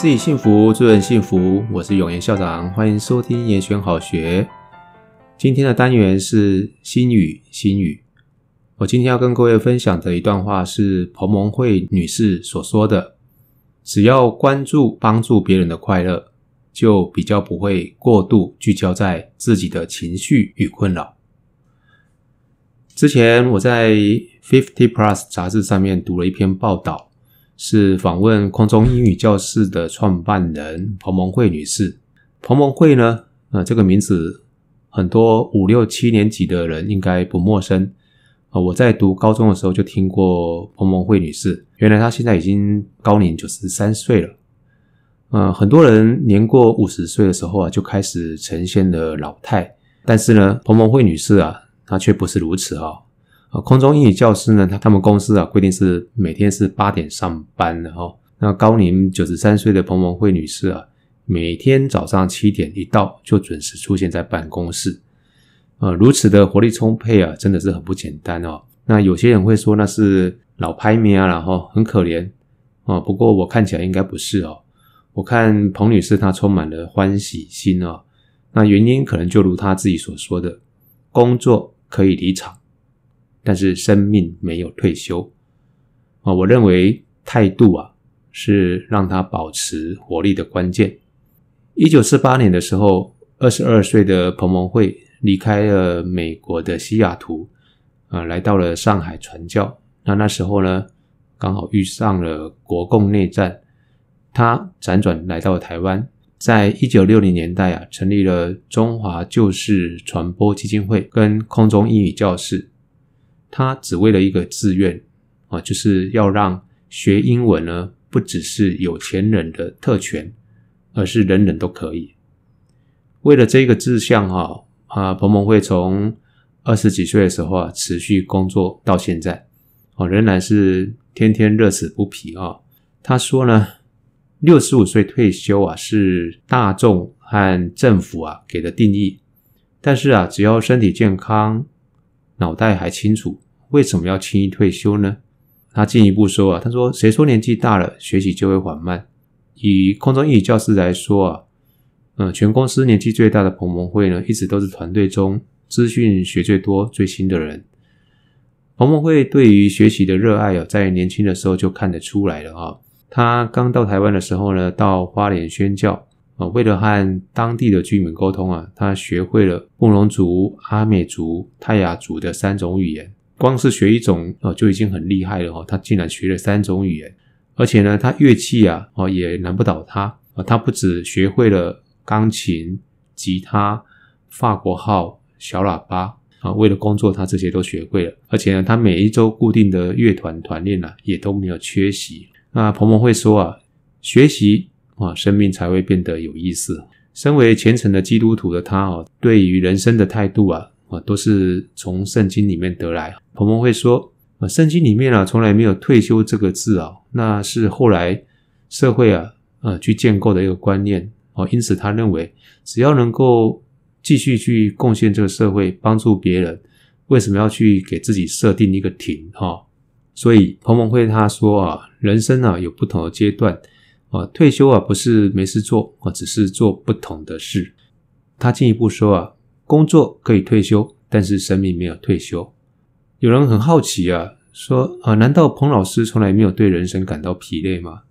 自己幸福，助人幸福。我是永言校长，欢迎收听延选好学。今天的单元是心语，心语。我今天要跟各位分享的一段话是彭蒙惠女士所说的：“只要关注帮助别人的快乐，就比较不会过度聚焦在自己的情绪与困扰。”之前我在 Fifty Plus 杂志上面读了一篇报道。是访问空中英语教室的创办人彭蒙惠女士。彭蒙惠呢，呃，这个名字很多五六七年级的人应该不陌生啊。我在读高中的时候就听过彭蒙惠女士，原来她现在已经高龄九十三岁了。呃，很多人年过五十岁的时候啊，就开始呈现了老态，但是呢，彭蒙惠女士啊，她却不是如此啊。啊，空中英语教师呢，他他们公司啊规定是每天是八点上班的哈。那高龄九十三岁的彭文慧女士啊，每天早上七点一到就准时出现在办公室。呃，如此的活力充沛啊，真的是很不简单哦。那有些人会说那是老派命啊，然后很可怜哦。不过我看起来应该不是哦。我看彭女士她充满了欢喜心哦。那原因可能就如她自己所说的，工作可以离场。但是生命没有退休啊！我认为态度啊是让他保持活力的关键。一九四八年的时候，二十二岁的彭蒙惠离开了美国的西雅图，啊，来到了上海传教。那那时候呢，刚好遇上了国共内战，他辗转来到了台湾，在一九六零年代啊，成立了中华救世传播基金会跟空中英语教室。他只为了一个志愿啊，就是要让学英文呢，不只是有钱人的特权，而是人人都可以。为了这个志向哈啊，彭蒙惠从二十几岁的时候啊，持续工作到现在，哦，仍然是天天乐此不疲啊。他说呢，六十五岁退休啊，是大众和政府啊给的定义，但是啊，只要身体健康。脑袋还清楚，为什么要轻易退休呢？他进一步说啊，他说：“谁说年纪大了学习就会缓慢？以空中英语教师来说啊，嗯，全公司年纪最大的彭蒙惠呢，一直都是团队中资讯学最多、最新的人。彭蒙惠对于学习的热爱哦，在年轻的时候就看得出来了啊。他刚到台湾的时候呢，到花莲宣教。”啊，为了和当地的居民沟通啊，他学会了布农族、阿美族、泰雅族的三种语言。光是学一种哦，就已经很厉害了哦。他竟然学了三种语言，而且呢，他乐器啊哦也难不倒他啊。他不只学会了钢琴、吉他、法国号、小喇叭啊，为了工作，他这些都学会了。而且呢，他每一周固定的乐团团练啊，也都没有缺席。那彭蒙惠说啊，学习。啊，生命才会变得有意思。身为虔诚的基督徒的他哦，对于人生的态度啊，啊，都是从圣经里面得来。彭蒙惠说，啊，圣经里面啊，从来没有退休这个字啊，那是后来社会啊，呃，去建构的一个观念哦。因此，他认为只要能够继续去贡献这个社会，帮助别人，为什么要去给自己设定一个停？哈，所以彭蒙惠他说啊，人生啊，有不同的阶段。啊，退休啊，不是没事做啊，只是做不同的事。他进一步说啊，工作可以退休，但是生命没有退休。有人很好奇啊，说啊，难道彭老师从来没有对人生感到疲累吗？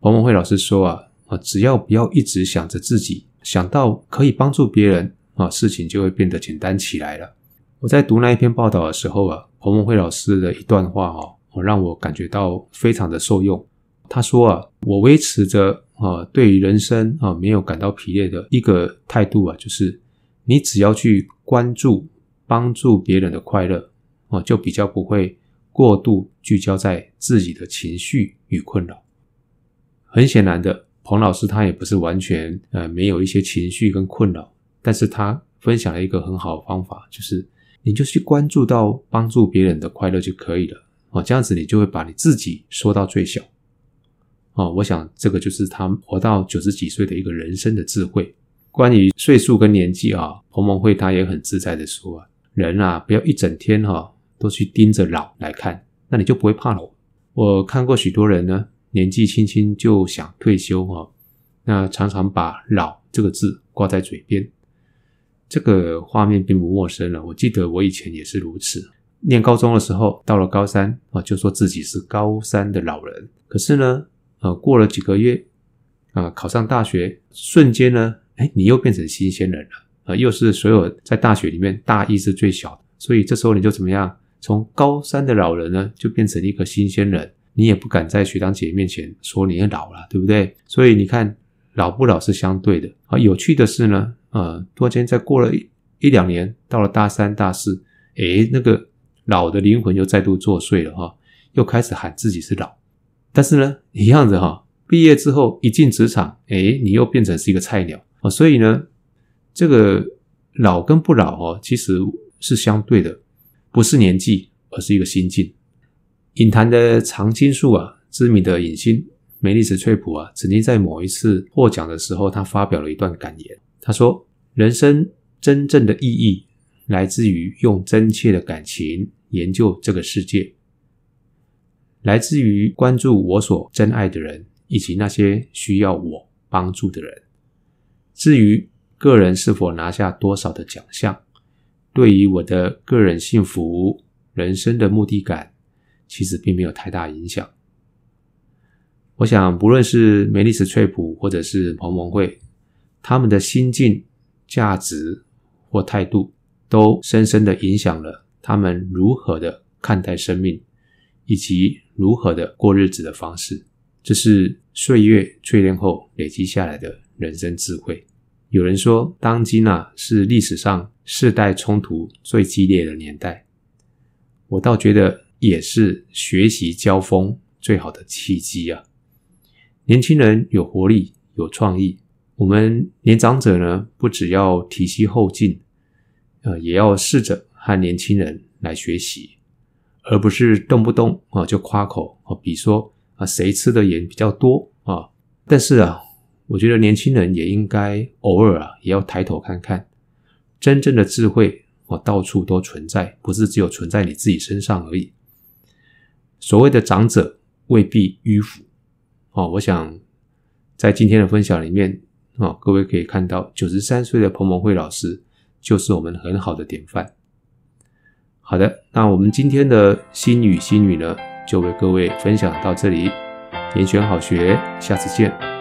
彭文慧老师说啊，啊，只要不要一直想着自己，想到可以帮助别人啊，事情就会变得简单起来了。我在读那一篇报道的时候啊，彭文慧老师的一段话哦，让我感觉到非常的受用。他说啊，我维持着啊，对于人生啊没有感到疲累的一个态度啊，就是你只要去关注帮助别人的快乐啊，就比较不会过度聚焦在自己的情绪与困扰。很显然的，彭老师他也不是完全呃没有一些情绪跟困扰，但是他分享了一个很好的方法，就是你就去关注到帮助别人的快乐就可以了啊，这样子你就会把你自己缩到最小。哦，我想这个就是他活到九十几岁的一个人生的智慧。关于岁数跟年纪啊，彭蒙惠他也很自在的说啊，人啊，不要一整天哈都去盯着老来看，那你就不会怕老。我看过许多人呢，年纪轻轻就想退休哈，那常常把“老”这个字挂在嘴边，这个画面并不陌生了。我记得我以前也是如此。念高中的时候，到了高三啊，就说自己是高三的老人。可是呢，呃，过了几个月啊，考上大学，瞬间呢，哎，你又变成新鲜人了啊，又是所有在大学里面大一是最小的，所以这时候你就怎么样？从高三的老人呢，就变成一个新鲜人，你也不敢在学长姐面前说你老了，对不对？所以你看，老不老是相对的啊。有趣的是呢，呃，突然间再过了一一两年，到了大三、大四，诶，那个。老的灵魂又再度作祟了哈，又开始喊自己是老，但是呢，一样的哈，毕业之后一进职场，诶，你又变成是一个菜鸟啊，所以呢，这个老跟不老哦，其实是相对的，不是年纪，而是一个心境。影坛的常青树啊，知名的影星梅丽史翠普啊，曾经在某一次获奖的时候，他发表了一段感言，他说：“人生真正的意义。”来自于用真切的感情研究这个世界，来自于关注我所珍爱的人以及那些需要我帮助的人。至于个人是否拿下多少的奖项，对于我的个人幸福、人生的目的感，其实并没有太大影响。我想，不论是梅丽史翠普或者是彭蒙惠，他们的心境、价值或态度。都深深的影响了他们如何的看待生命，以及如何的过日子的方式。这是岁月淬炼后累积下来的人生智慧。有人说，当今啊是历史上世代冲突最激烈的年代，我倒觉得也是学习交锋最好的契机啊。年轻人有活力、有创意，我们年长者呢，不只要提携后进。呃，也要试着和年轻人来学习，而不是动不动啊就夸口啊，比说啊谁吃的盐比较多啊。但是啊，我觉得年轻人也应该偶尔啊也要抬头看看，真正的智慧啊到处都存在，不是只有存在你自己身上而已。所谓的长者未必迂腐啊，我想在今天的分享里面啊，各位可以看到九十三岁的彭蒙惠老师。就是我们很好的典范。好的，那我们今天的心语心语呢，就为各位分享到这里。严选好学，下次见。